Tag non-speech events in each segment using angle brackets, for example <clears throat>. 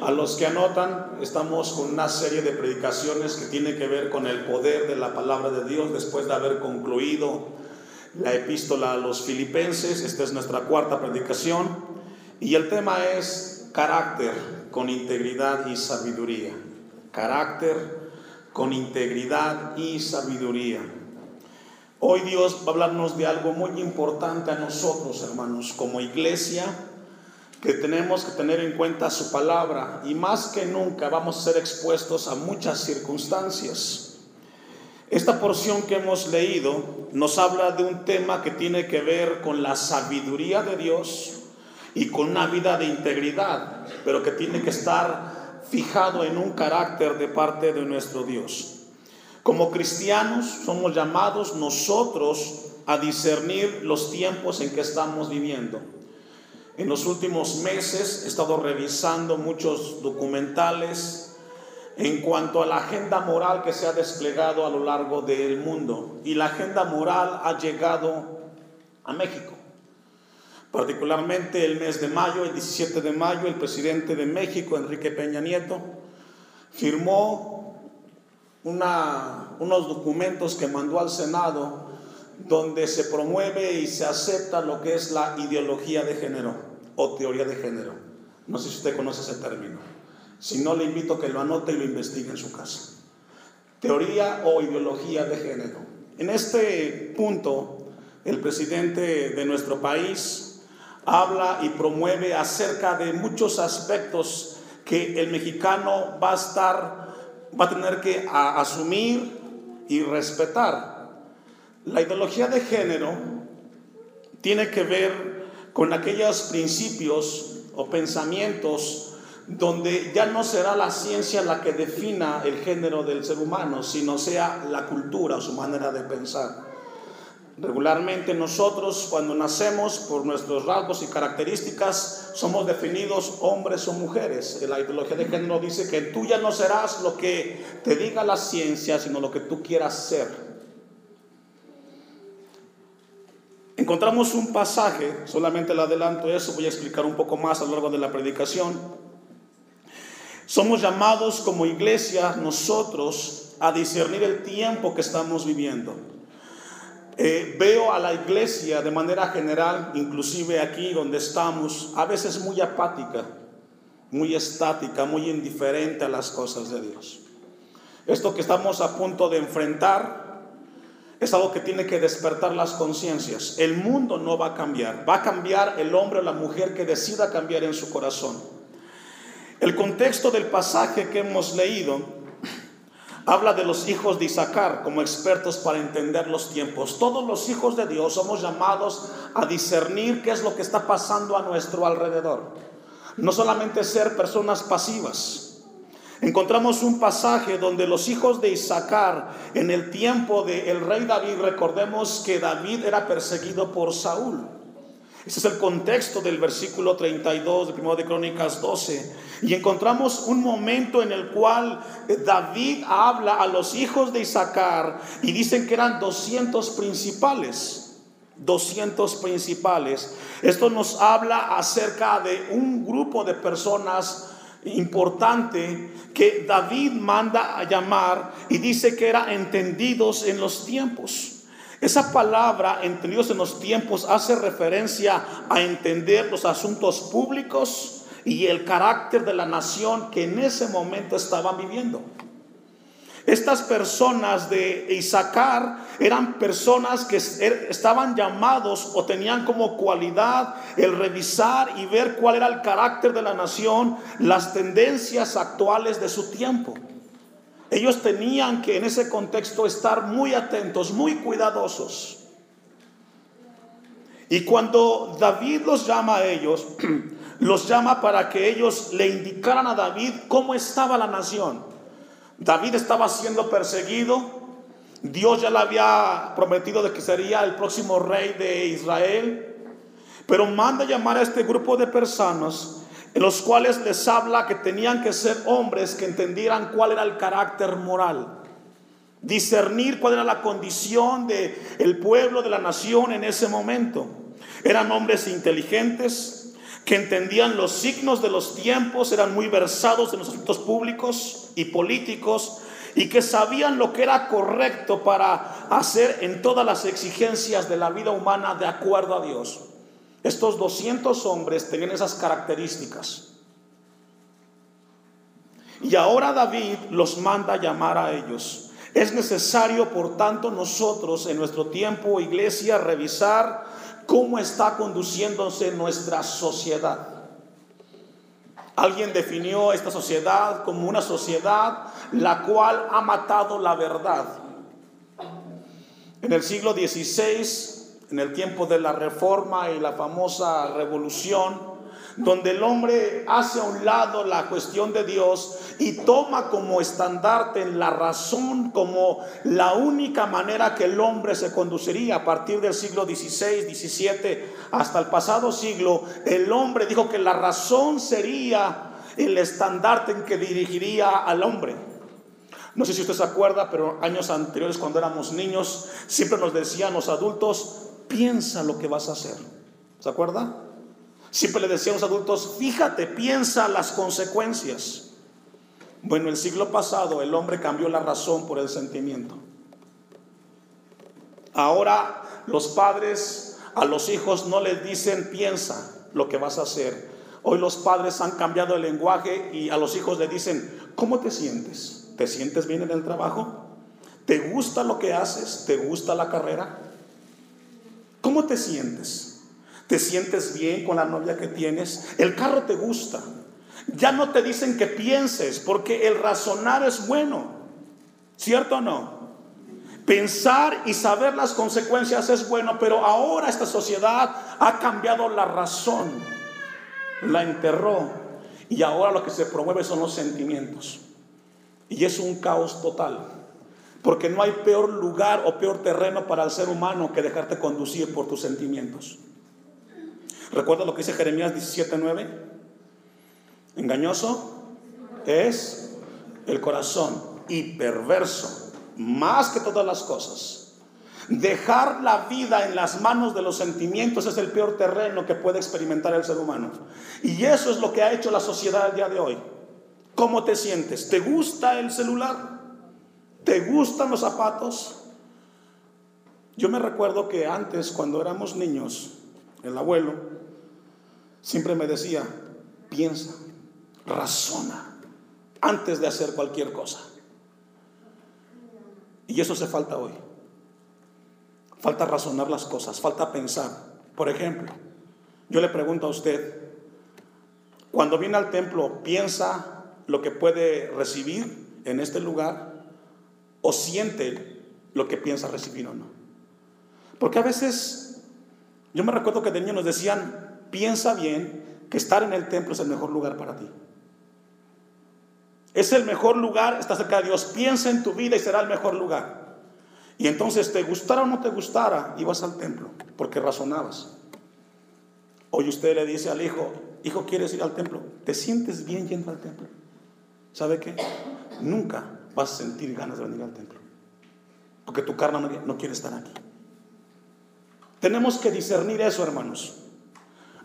A los que anotan, estamos con una serie de predicaciones que tiene que ver con el poder de la palabra de Dios después de haber concluido la epístola a los filipenses. Esta es nuestra cuarta predicación y el tema es carácter con integridad y sabiduría. Carácter con integridad y sabiduría. Hoy Dios va a hablarnos de algo muy importante a nosotros, hermanos, como iglesia que tenemos que tener en cuenta su palabra y más que nunca vamos a ser expuestos a muchas circunstancias. Esta porción que hemos leído nos habla de un tema que tiene que ver con la sabiduría de Dios y con una vida de integridad, pero que tiene que estar fijado en un carácter de parte de nuestro Dios. Como cristianos somos llamados nosotros a discernir los tiempos en que estamos viviendo. En los últimos meses he estado revisando muchos documentales en cuanto a la agenda moral que se ha desplegado a lo largo del mundo. Y la agenda moral ha llegado a México. Particularmente el mes de mayo, el 17 de mayo, el presidente de México, Enrique Peña Nieto, firmó una, unos documentos que mandó al Senado donde se promueve y se acepta lo que es la ideología de género o teoría de género. No sé si usted conoce ese término. Si no, le invito a que lo anote y lo investigue en su casa. Teoría o ideología de género. En este punto, el presidente de nuestro país habla y promueve acerca de muchos aspectos que el mexicano va a estar, va a tener que asumir y respetar. La ideología de género tiene que ver con aquellos principios o pensamientos donde ya no será la ciencia la que defina el género del ser humano, sino sea la cultura o su manera de pensar. Regularmente nosotros cuando nacemos por nuestros rasgos y características somos definidos hombres o mujeres. La ideología de género dice que tú ya no serás lo que te diga la ciencia, sino lo que tú quieras ser. Encontramos un pasaje, solamente le adelanto eso, voy a explicar un poco más a lo largo de la predicación. Somos llamados como iglesia nosotros a discernir el tiempo que estamos viviendo. Eh, veo a la iglesia de manera general, inclusive aquí donde estamos, a veces muy apática, muy estática, muy indiferente a las cosas de Dios. Esto que estamos a punto de enfrentar es algo que tiene que despertar las conciencias. El mundo no va a cambiar, va a cambiar el hombre o la mujer que decida cambiar en su corazón. El contexto del pasaje que hemos leído habla de los hijos de Isaacar como expertos para entender los tiempos. Todos los hijos de Dios somos llamados a discernir qué es lo que está pasando a nuestro alrededor. No solamente ser personas pasivas, Encontramos un pasaje donde los hijos de Isaacar, en el tiempo del rey David, recordemos que David era perseguido por Saúl. Ese es el contexto del versículo 32 de 1 de Crónicas 12. Y encontramos un momento en el cual David habla a los hijos de Isaacar y dicen que eran 200 principales. 200 principales. Esto nos habla acerca de un grupo de personas importante que David manda a llamar y dice que era entendidos en los tiempos. Esa palabra, entendidos en los tiempos, hace referencia a entender los asuntos públicos y el carácter de la nación que en ese momento estaban viviendo. Estas personas de Isaacar eran personas que er, estaban llamados o tenían como cualidad el revisar y ver cuál era el carácter de la nación, las tendencias actuales de su tiempo. Ellos tenían que en ese contexto estar muy atentos, muy cuidadosos. Y cuando David los llama a ellos, <clears throat> los llama para que ellos le indicaran a David cómo estaba la nación. David estaba siendo perseguido. Dios ya le había prometido de que sería el próximo rey de Israel. Pero manda llamar a este grupo de personas en los cuales les habla que tenían que ser hombres que entendieran cuál era el carácter moral, discernir cuál era la condición del el pueblo, de la nación en ese momento. Eran hombres inteligentes, que entendían los signos de los tiempos, eran muy versados en los asuntos públicos y políticos y que sabían lo que era correcto para hacer en todas las exigencias de la vida humana de acuerdo a Dios. Estos 200 hombres tenían esas características. Y ahora David los manda a llamar a ellos. Es necesario, por tanto, nosotros en nuestro tiempo, iglesia, revisar cómo está conduciéndose nuestra sociedad. Alguien definió esta sociedad como una sociedad la cual ha matado la verdad. En el siglo XVI, en el tiempo de la reforma y la famosa revolución, donde el hombre hace a un lado la cuestión de Dios y toma como estandarte la razón como la única manera que el hombre se conduciría a partir del siglo XVI, XVII hasta el pasado siglo, el hombre dijo que la razón sería el estandarte en que dirigiría al hombre. No sé si usted se acuerda, pero años anteriores cuando éramos niños, siempre nos decían los adultos, piensa lo que vas a hacer. ¿Se acuerda? Siempre le decían los adultos, fíjate, piensa las consecuencias. Bueno, el siglo pasado el hombre cambió la razón por el sentimiento. Ahora los padres a los hijos no les dicen piensa lo que vas a hacer. Hoy los padres han cambiado el lenguaje y a los hijos le dicen, ¿cómo te sientes? ¿Te sientes bien en el trabajo? ¿Te gusta lo que haces? ¿Te gusta la carrera? ¿Cómo te sientes? ¿Te sientes bien con la novia que tienes? ¿El carro te gusta? Ya no te dicen que pienses, porque el razonar es bueno. ¿Cierto o no? Pensar y saber las consecuencias es bueno, pero ahora esta sociedad ha cambiado la razón, la enterró, y ahora lo que se promueve son los sentimientos. Y es un caos total, porque no hay peor lugar o peor terreno para el ser humano que dejarte conducir por tus sentimientos. ¿Recuerda lo que dice Jeremías 17:9? Engañoso es el corazón y perverso más que todas las cosas. Dejar la vida en las manos de los sentimientos es el peor terreno que puede experimentar el ser humano. Y eso es lo que ha hecho la sociedad el día de hoy. ¿Cómo te sientes? ¿Te gusta el celular? ¿Te gustan los zapatos? Yo me recuerdo que antes, cuando éramos niños, el abuelo siempre me decía, piensa, razona, antes de hacer cualquier cosa. Y eso se falta hoy. Falta razonar las cosas, falta pensar. Por ejemplo, yo le pregunto a usted, cuando viene al templo, ¿piensa lo que puede recibir en este lugar o siente lo que piensa recibir o no? Porque a veces, yo me recuerdo que de niño nos decían, piensa bien que estar en el templo es el mejor lugar para ti. Es el mejor lugar, está cerca de Dios. Piensa en tu vida y será el mejor lugar. Y entonces, te gustara o no te gustara, ibas al templo, porque razonabas. Hoy usted le dice al hijo, hijo, ¿quieres ir al templo? ¿Te sientes bien yendo al templo? ¿Sabe qué? Nunca vas a sentir ganas de venir al templo. Porque tu carne no quiere estar aquí. Tenemos que discernir eso, hermanos.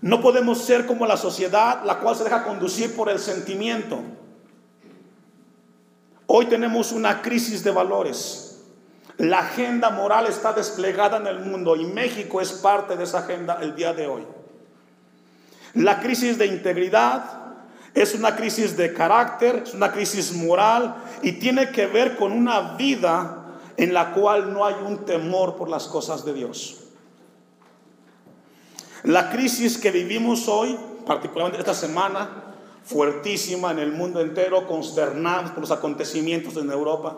No podemos ser como la sociedad, la cual se deja conducir por el sentimiento. Hoy tenemos una crisis de valores. La agenda moral está desplegada en el mundo y México es parte de esa agenda el día de hoy. La crisis de integridad es una crisis de carácter, es una crisis moral y tiene que ver con una vida en la cual no hay un temor por las cosas de Dios. La crisis que vivimos hoy, particularmente esta semana, fuertísima en el mundo entero, consternados por los acontecimientos en Europa.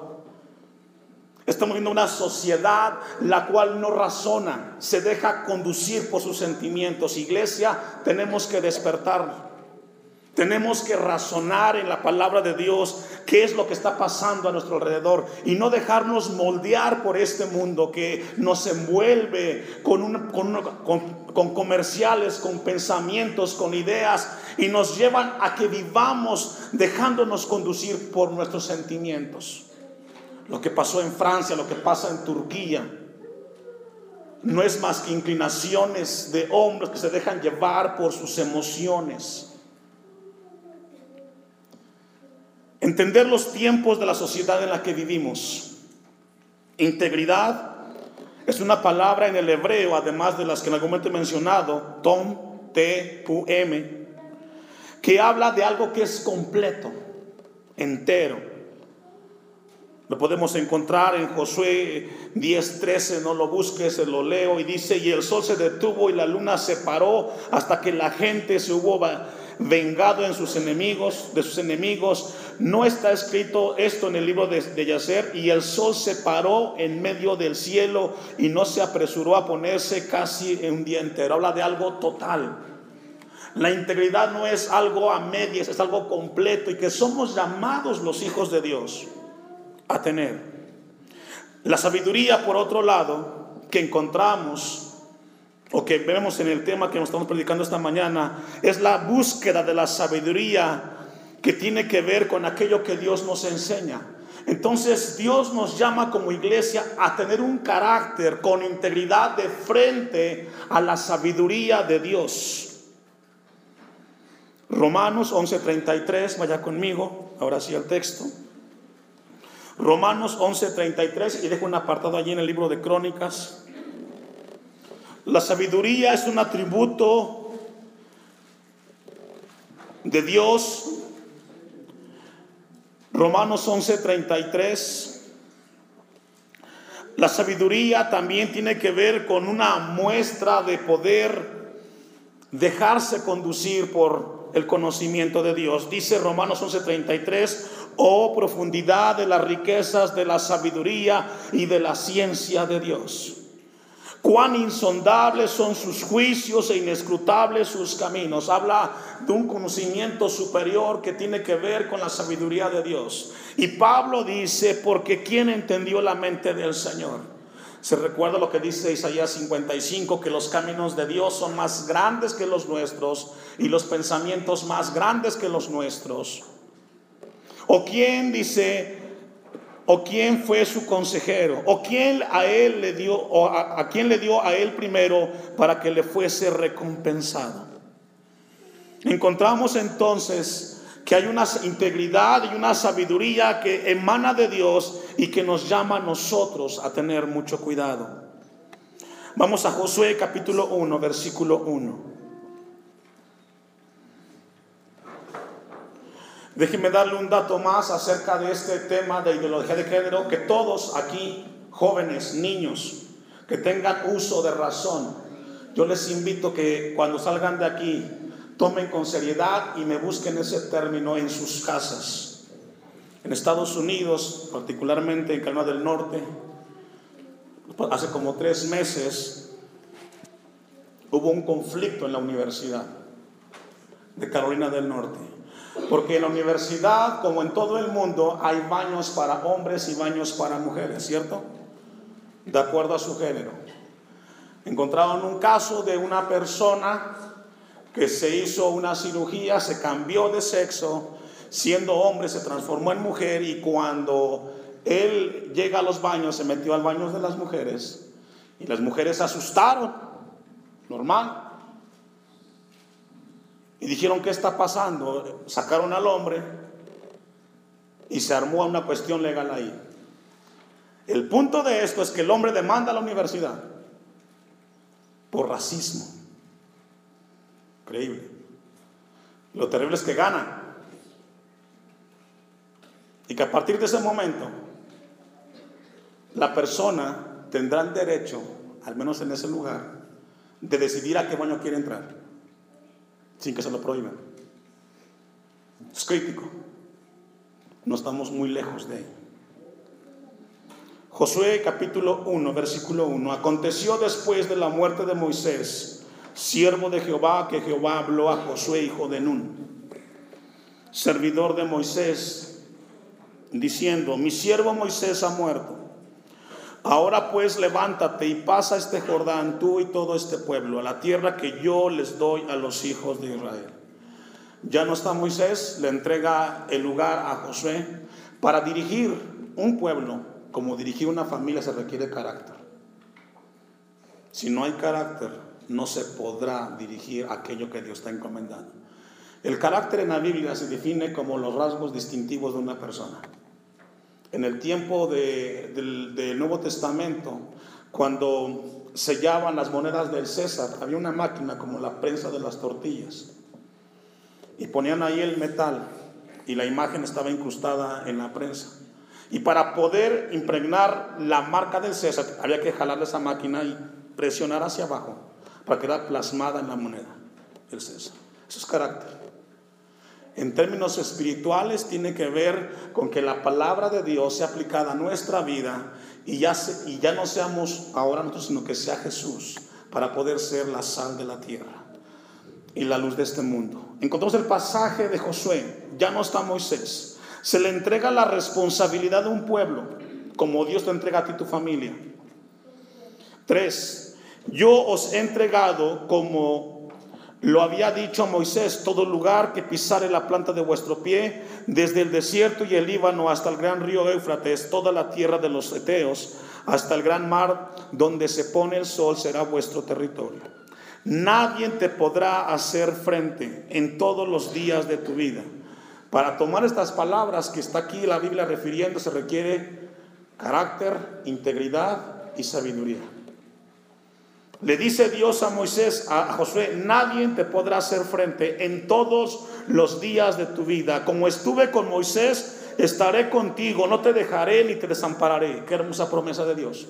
Estamos viendo una sociedad la cual no razona, se deja conducir por sus sentimientos. Iglesia, tenemos que despertar. Tenemos que razonar en la palabra de Dios qué es lo que está pasando a nuestro alrededor y no dejarnos moldear por este mundo que nos envuelve con, con, comerciales, con pensamientos, con ideas y nos llevan a que vivamos dejándonos conducir por nuestros sentimientos. Lo que pasó en Francia, lo que pasa en Turquía, no es más que inclinaciones de hombres que se dejan llevar por sus emociones. Entender los tiempos de la sociedad en la que vivimos. Integridad es una palabra en el hebreo, además de las que en algún momento he mencionado, tom, t, u, m, que habla de algo que es completo, entero. Lo podemos encontrar en Josué 10:13, no lo busques, lo leo y dice, y el sol se detuvo y la luna se paró hasta que la gente se hubo vengado en sus enemigos, de sus enemigos. No está escrito esto en el libro de, Yacer, y el sol se paró en medio del cielo y no se apresuró a ponerse casi en un día entero. Habla de algo total. La integridad no es algo a medias, es algo completo y que somos llamados los hijos de Dios a tener. La sabiduría, por otro lado, que encontramos o que vemos en el tema que nos estamos predicando esta mañana, es la búsqueda de la sabiduría que tiene que ver con aquello que Dios nos enseña. Entonces Dios nos llama como iglesia a tener un carácter con integridad de frente a la sabiduría de Dios. Romanos 11:33, vaya conmigo, ahora sí al texto. Romanos 11:33 y dejo un apartado allí en el libro de Crónicas. La sabiduría es un atributo de Dios. Romanos 11:33. La sabiduría también tiene que ver con una muestra de poder dejarse conducir por el conocimiento de Dios. Dice Romanos 11:33, oh profundidad de las riquezas de la sabiduría y de la ciencia de Dios. Cuán insondables son sus juicios e inescrutables sus caminos. Habla de un conocimiento superior que tiene que ver con la sabiduría de Dios. Y Pablo dice, porque ¿quién entendió la mente del Señor? Se recuerda lo que dice Isaías 55, que los caminos de Dios son más grandes que los nuestros y los pensamientos más grandes que los nuestros. ¿O quién dice, o quién fue su consejero? ¿O quién a él le dio, o a, quién le dio a él primero para que le fuese recompensado? Encontramos entonces que hay una integridad y una sabiduría que emana de Dios y que nos llama a nosotros a tener mucho cuidado. Vamos a Josué capítulo 1, versículo 1. Déjenme darle un dato más acerca de este tema de ideología de género, que todos aquí, jóvenes, niños, que tengan uso de razón, yo les invito que cuando salgan de aquí tomen con seriedad y me busquen ese término en sus casas. En Estados Unidos, particularmente en Carolina del Norte, hace como tres meses hubo un conflicto en la universidad de Carolina del Norte porque en la universidad, como en todo el mundo, hay baños para hombres y baños para mujeres, ¿cierto? De acuerdo a su género. Encontraron un caso de una persona que se hizo una cirugía, se cambió de sexo, siendo hombre se transformó en mujer y cuando él llega a los baños, se metió al baño de las mujeres y las mujeres se asustaron, normal. Y dijeron, ¿qué está pasando? Sacaron al hombre y se armó una cuestión legal ahí. El punto de esto es que el hombre demanda a la universidad por racismo. Increíble. Lo terrible es que gana. Y que a partir de ese momento, la persona tendrá el derecho, al menos en ese lugar, de decidir a qué baño quiere entrar sin que se lo prohíban. Es crítico. No estamos muy lejos de él. Josué capítulo 1, versículo 1. Aconteció después de la muerte de Moisés, siervo de Jehová, que Jehová habló a Josué, hijo de Nun, servidor de Moisés, diciendo, mi siervo Moisés ha muerto. Ahora pues levántate y pasa este Jordán, tú y todo este pueblo, a la tierra que yo les doy a los hijos de Israel. Ya no está Moisés, le entrega el lugar a Josué para dirigir un pueblo, como dirigir una familia se requiere carácter. Si no hay carácter, no se podrá dirigir aquello que Dios está encomendando. El carácter en la Biblia se define como los rasgos distintivos de una persona. En el tiempo del, del Nuevo Testamento, cuando sellaban las monedas del César, había una máquina como la prensa de las tortillas. Y ponían ahí el metal y la imagen estaba incrustada en la prensa. Y para poder impregnar la marca del César, había que jalar esa máquina y presionar hacia abajo para quedar plasmada en la moneda el César. Eso es carácter. En términos espirituales tiene que ver con que la palabra de Dios sea aplicada a nuestra vida y ya, y ya no seamos ahora nosotros, sino que sea Jesús para poder ser la sal de la tierra y la luz de este mundo. Encontramos el pasaje de Josué, ya no está Moisés. Se le entrega la responsabilidad de un pueblo, como Dios te entrega a ti tu familia. Tres, yo os he entregado como lo había dicho a Moisés, todo lugar que pisare la planta de vuestro pie, desde el desierto y el Líbano hasta el gran río Éufrates, toda la tierra de los Eteos, hasta el gran mar donde se pone el sol, será vuestro territorio. Nadie te podrá hacer frente en todos los días de tu vida. Para tomar estas palabras que está aquí la Biblia refiriendo se requiere carácter, integridad y sabiduría. Le dice Dios a Moisés, a Josué, nadie te podrá hacer frente en todos los días de tu vida. Como estuve con Moisés, estaré contigo, no te dejaré ni te desampararé. Qué hermosa promesa de Dios,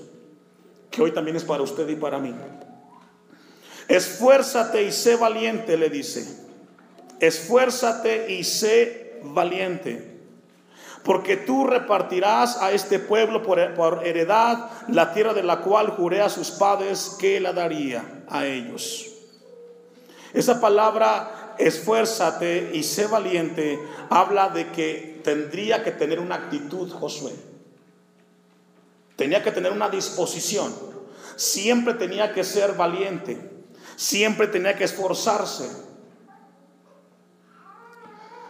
que hoy también es para usted y para mí. Esfuérzate y sé valiente, le dice. Esfuérzate y sé valiente. Porque tú repartirás a este pueblo por, heredad la tierra de la cual juré a sus padres que la daría a ellos. Esa palabra, esfuérzate y sé valiente, habla de que tendría que tener una actitud Josué. Tenía que tener una disposición. Siempre tenía que ser valiente. Siempre tenía que esforzarse.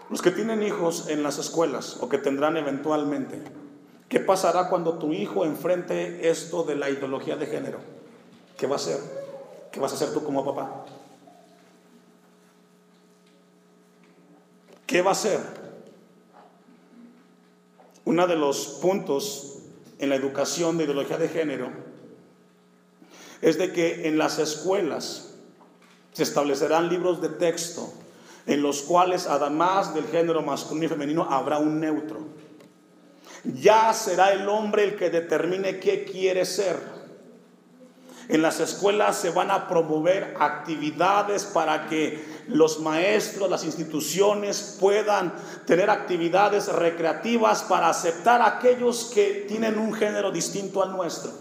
Los que tienen hijos en las escuelas o que tendrán eventualmente, ¿qué pasará cuando tu hijo enfrente esto de la ideología de género? ¿Qué va a hacer? ¿Qué vas a hacer tú como papá? ¿Qué va a hacer? Uno de los puntos en la educación de ideología de género es de que en las escuelas se establecerán libros de texto en los cuales además del género masculino y femenino habrá un neutro. Ya será el hombre el que determine qué quiere ser. En las escuelas se van a promover actividades para que los maestros, las instituciones puedan tener actividades recreativas para aceptar a aquellos que tienen un género distinto al nuestro.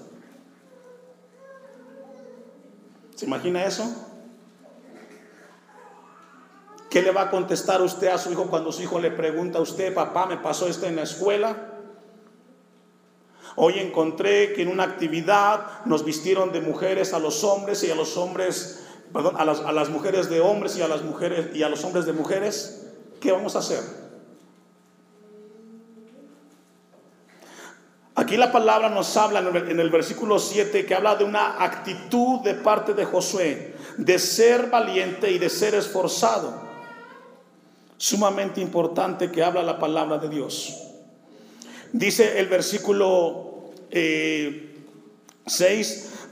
¿Se imagina eso? ¿Qué le va a contestar usted a su hijo cuando su hijo le pregunta a usted, papá, me pasó esto en la escuela? Hoy encontré que en una actividad nos vistieron de mujeres a los hombres y a los hombres, perdón, a las, a las mujeres de hombres y a las mujeres y a los hombres de mujeres. ¿Qué vamos a hacer? Aquí la palabra nos habla en el versículo 7 que habla de una actitud de parte de Josué, de ser valiente y de ser esforzado sumamente importante que habla la palabra de Dios. Dice el versículo 6, eh,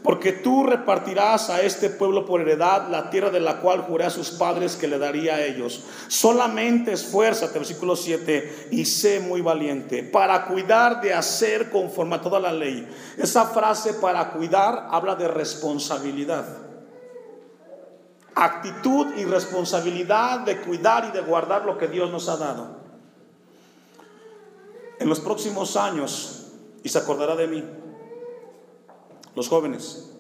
porque tú repartirás a este pueblo por heredad la tierra de la cual juré a sus padres que le daría a ellos. Solamente esfuérzate, versículo 7, y sé muy valiente para cuidar de hacer conforme a toda la ley. Esa frase para cuidar habla de responsabilidad actitud y responsabilidad de cuidar y de guardar lo que Dios nos ha dado. En los próximos años, y se acordará de mí, los jóvenes,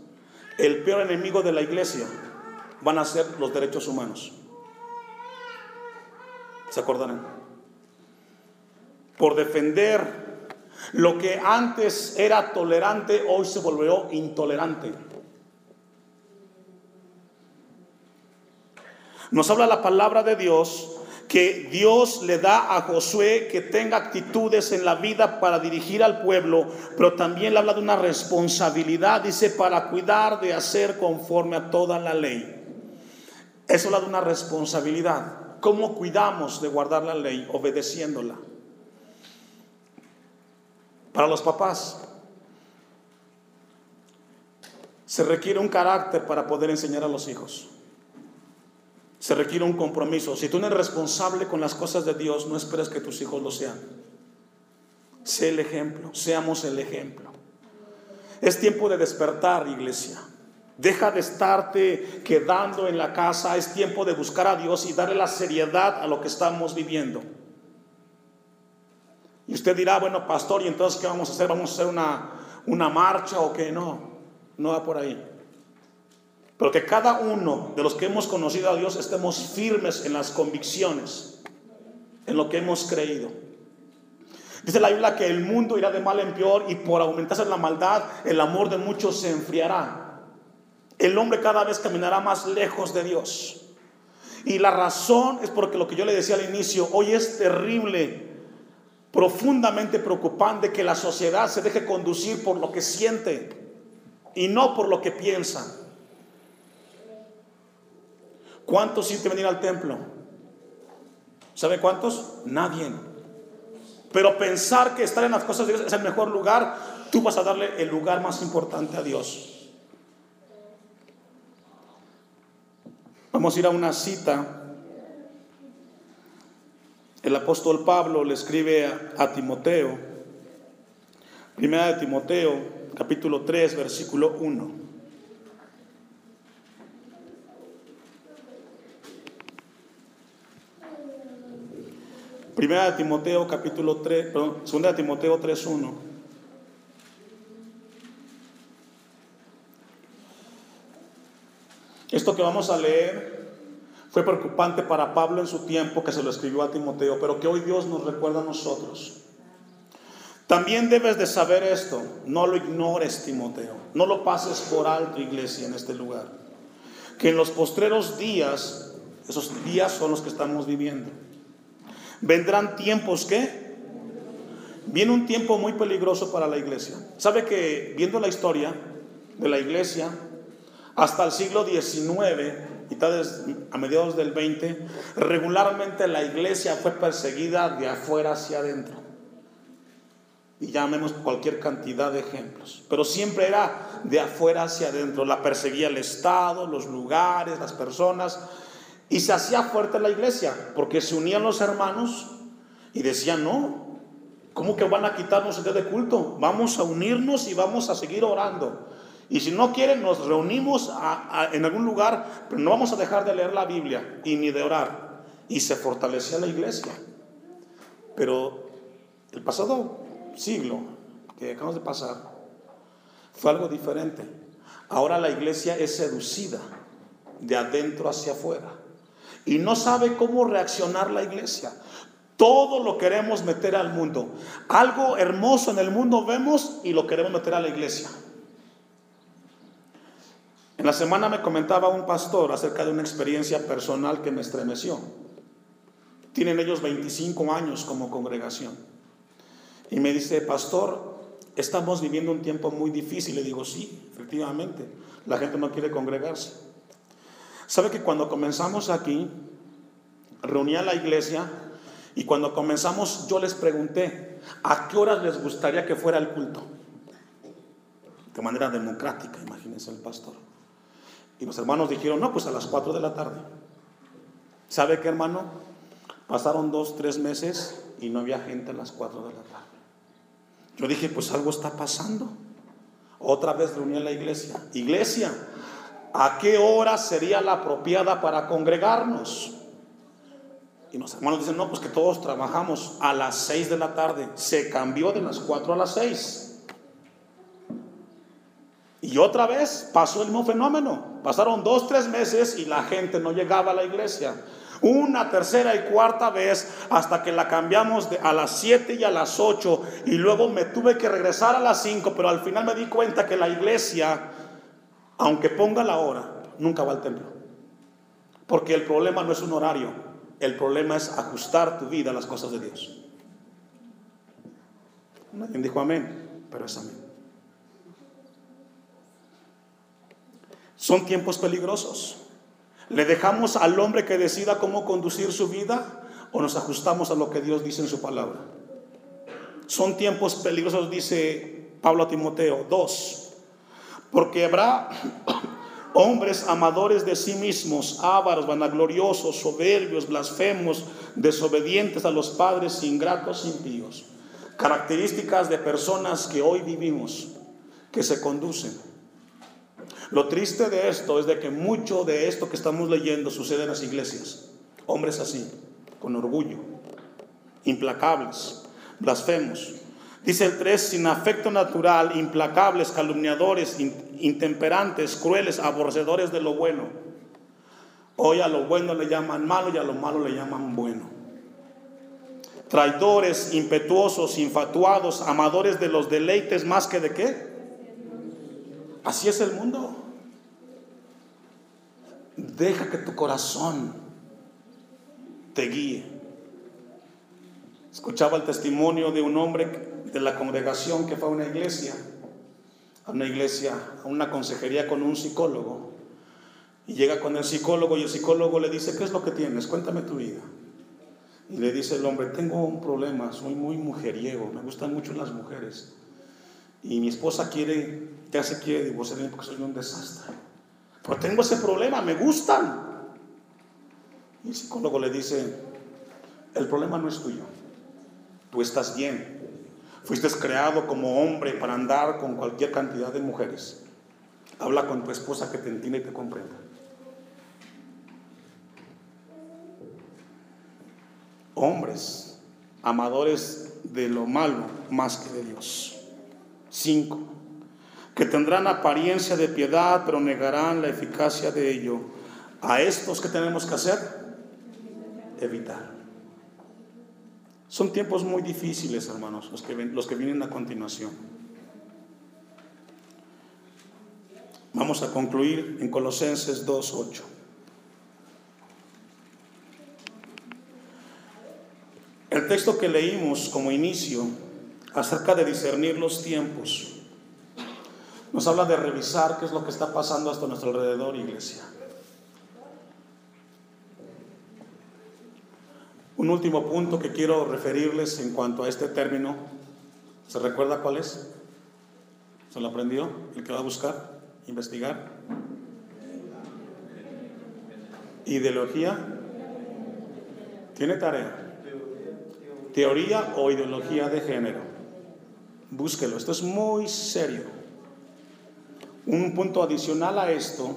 el peor enemigo de la iglesia van a ser los derechos humanos. ¿Se acordarán? Por defender lo que antes era tolerante, hoy se volvió intolerante. Nos habla la palabra de Dios que Dios le da a Josué que tenga actitudes en la vida para dirigir al pueblo, pero también le habla de una responsabilidad, dice, para cuidar de hacer conforme a toda la ley. Eso habla de una responsabilidad. ¿Cómo cuidamos de guardar la ley? Obedeciéndola. Para los papás, se requiere un carácter para poder enseñar a los hijos. Se requiere un compromiso. Si tú no eres responsable con las cosas de Dios, no esperes que tus hijos lo sean. Sé el ejemplo, seamos el ejemplo. Es tiempo de despertar, iglesia. Deja de estarte quedando en la casa. Es tiempo de buscar a Dios y darle la seriedad a lo que estamos viviendo. Y usted dirá, bueno, pastor, ¿y entonces qué vamos a hacer? ¿Vamos a hacer una, una marcha o qué? No no va por ahí. Pero que cada uno de los que hemos conocido a Dios estemos firmes en las convicciones, en lo que hemos creído. Dice la Biblia que el mundo irá de mal en peor y por aumentarse la maldad, el amor de muchos se enfriará. El hombre cada vez caminará más lejos de Dios. Y la razón es porque lo que yo le decía al inicio, hoy es terrible, profundamente preocupante que la sociedad se deje conducir por lo que siente y no por lo que piensan. ¿Cuántos sienten venir al templo? ¿Sabe cuántos? Nadie. Pero pensar que estar en las cosas de Dios es el mejor lugar, tú vas a darle el lugar más importante a Dios. Vamos a ir a una cita. El apóstol Pablo le escribe a, Timoteo, primera de Timoteo, capítulo 3, versículo 1. Primera de Timoteo capítulo 3, perdón, segunda de Timoteo 3, 1. Esto que vamos a leer fue preocupante para Pablo en su tiempo que se lo escribió a Timoteo, pero que hoy Dios nos recuerda a nosotros. También debes de saber esto, no lo ignores Timoteo, no lo pases por alto iglesia en este lugar, que en los postreros días, esos días son los que estamos viviendo, vendrán tiempos que, viene un tiempo muy peligroso para la iglesia. ¿Sabe que viendo la historia de la iglesia, hasta el siglo XIX y tal a mediados del 20, regularmente la iglesia fue perseguida de afuera hacia adentro y llamemos cualquier cantidad de ejemplos. Pero siempre era de afuera hacia adentro. La perseguía el Estado, los lugares, las personas. Y se hacía fuerte la iglesia, porque se unían los hermanos y decían, no, ¿cómo que van a quitarnos el día de culto? Vamos a unirnos y vamos a seguir orando. Y si no quieren, nos reunimos en algún lugar, pero no vamos a dejar de leer la Biblia y ni de orar. Y se fortalecía la iglesia. Pero el pasado siglo que acabamos de pasar fue algo diferente. Ahora la iglesia es seducida de adentro hacia afuera y no sabe cómo reaccionar la iglesia. Todo lo queremos meter al mundo. Algo hermoso en el mundo vemos y lo queremos meter a la iglesia. En la semana me comentaba un pastor acerca de una experiencia personal que me estremeció. Tienen ellos 25 años como congregación. Y me dice, pastor, estamos viviendo un tiempo muy difícil. Le digo, sí, efectivamente, la gente no quiere congregarse. ¿Sabe que cuando comenzamos aquí, reuní a la iglesia y cuando comenzamos yo les pregunté, ¿a qué horas les gustaría que fuera el culto? De manera democrática, imagínense el pastor. Y los hermanos dijeron, no, pues a las 4 de la tarde. ¿Sabe qué, hermano? Pasaron dos, tres meses y no había gente a las 4 de la tarde. Yo dije, pues algo está pasando. Otra vez reuní a la iglesia. Iglesia, ¿a qué hora sería la apropiada para congregarnos? Y los hermanos dicen, no, pues que todos trabajamos a las 6 de la tarde. Se cambió de las 4 a las 6. Y otra vez pasó el mismo fenómeno. Pasaron dos, tres meses y la gente no llegaba a la iglesia una tercera y cuarta vez hasta que la cambiamos de a las 7 y a las 8 y luego me tuve que regresar a las 5, pero al final me di cuenta que la iglesia, aunque ponga la hora, nunca va al templo. Porque el problema no es un horario, El problema es ajustar tu vida a las cosas de Dios. Nadie dijo amén, pero es amén. Son tiempos peligrosos. ¿Le dejamos al hombre que decida cómo conducir su vida o nos ajustamos a lo que Dios dice en su palabra? Son tiempos peligrosos, dice Pablo a Timoteo. Dos, porque habrá <coughs> hombres amadores de sí mismos, ávaros, vanagloriosos, soberbios, blasfemos, desobedientes a los padres, ingratos, impíos. Características de personas que hoy vivimos, que se conducen. Lo triste de esto es de que mucho de esto que estamos leyendo sucede en las iglesias. Hombres así, con orgullo, implacables, blasfemos. Dice el 3, sin afecto natural, implacables, calumniadores, intemperantes, crueles, aborrecedores de lo bueno. Hoy a lo bueno le llaman malo y a lo malo le llaman bueno. Traidores, impetuosos, infatuados, amadores de los deleites más que de qué. Así es el mundo. Deja que tu corazón te guíe. Escuchaba el testimonio de un hombre de la congregación que fue a una iglesia, a una iglesia, a una consejería con un psicólogo. Y llega con el psicólogo y el psicólogo le dice, ¿qué es lo que tienes? Cuéntame tu vida. Y le dice el hombre, tengo un problema, soy muy mujeriego, me gustan mucho las mujeres. Y mi esposa quiere, ya se quiere divorciar porque soy un desastre. Pero tengo ese problema, me gustan. Y el psicólogo le dice, el problema no es tuyo, tú estás bien. Fuiste creado como hombre para andar con cualquier cantidad de mujeres. Habla con tu esposa que te entienda y te comprenda. Hombres, amadores de lo malo más que de Dios. Cinco, que tendrán apariencia de piedad, pero negarán la eficacia de ello. A estos que tenemos que hacer, evitar. Son tiempos muy difíciles, hermanos, los que, los que vienen a continuación. Vamos a concluir en Colosenses 2.8. El texto que leímos como inicio acerca de discernir los tiempos. Nos habla de revisar qué es lo que está pasando hasta nuestro alrededor, iglesia. Un último punto que quiero referirles en cuanto a este término. ¿Se recuerda cuál es? ¿Se lo aprendió? ¿El que va a buscar? ¿Investigar? ¿Ideología? ¿Tiene tarea? Teoría o ideología de género. Búsquelo, esto es muy serio. Un punto adicional a esto,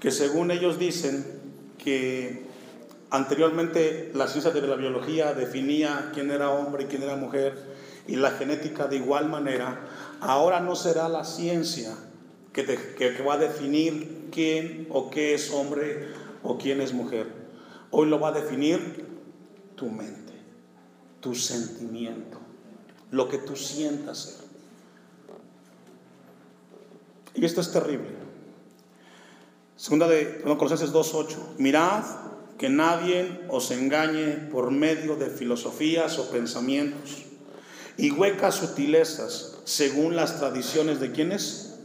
que según ellos dicen que anteriormente la ciencia de la biología definía quién era hombre y quién era mujer, y la genética de igual manera, ahora no será la ciencia que, va a definir quién o qué es hombre o quién es mujer. Hoy lo va a definir tu mente, tu sentimiento lo que tú sientas Y esto es terrible. Segunda de Colosenses 2.8. Mirad que nadie os engañe por medio de filosofías o pensamientos y huecas sutilezas según las tradiciones de quienes.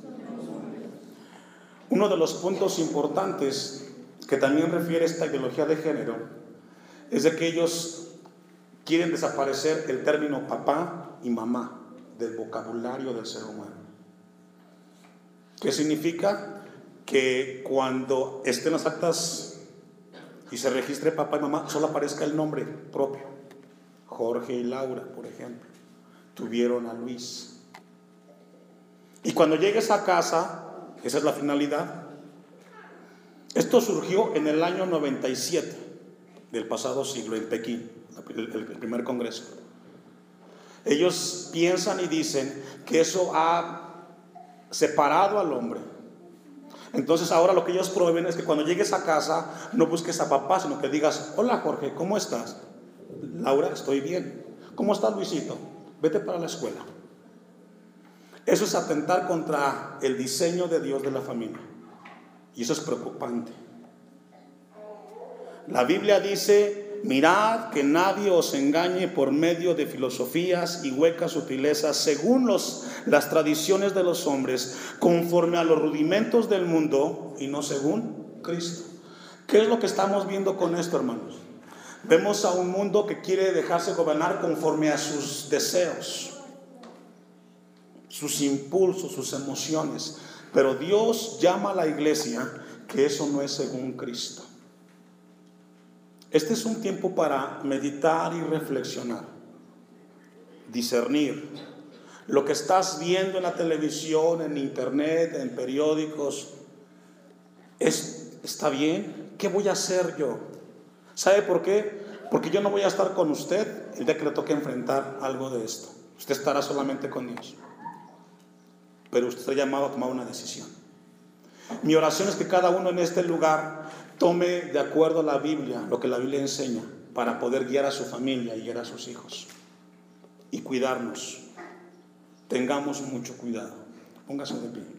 Uno de los puntos importantes que también refiere esta ideología de género es de que ellos quieren desaparecer el término papá y mamá del vocabulario del ser humano. ¿Qué significa? Que cuando estén las actas y se registre papá y mamá, solo aparezca el nombre propio. Jorge y Laura, por ejemplo, tuvieron a Luis. Y cuando llegues a casa, esa es la finalidad. Esto surgió en el año 97 del pasado siglo en Pekín, el primer congreso. Ellos piensan y dicen que eso ha separado al hombre. Entonces ahora lo que ellos prueben es que cuando llegues a casa no busques a papá, sino que digas, hola Jorge, ¿cómo estás? Laura, estoy bien. ¿Cómo estás Luisito? Vete para la escuela. Eso es atentar contra el diseño de Dios de la familia. Y eso es preocupante. La Biblia dice, mirad que nadie os engañe por medio de filosofías y huecas sutilezas, según los, las tradiciones de los hombres, conforme a los rudimentos del mundo y no según Cristo. ¿Qué es lo que estamos viendo con esto, hermanos? Vemos a un mundo que quiere dejarse gobernar conforme a sus deseos, sus impulsos, sus emociones. Pero Dios llama a la iglesia que eso no es según Cristo. Este es un tiempo para meditar y reflexionar, discernir. Lo que estás viendo en la televisión, en internet, en periódicos, ¿es, ¿está bien? ¿Qué voy a hacer yo? ¿Sabe por qué? Porque yo no voy a estar con usted el día que le toque enfrentar algo de esto. Usted estará solamente con Dios. Pero usted está llamado a tomar una decisión. Mi oración es que cada uno en este lugar tome de acuerdo a la Biblia lo que la Biblia enseña para poder guiar a su familia y guiar a sus hijos. Y cuidarnos. Tengamos mucho cuidado. Póngase de pie.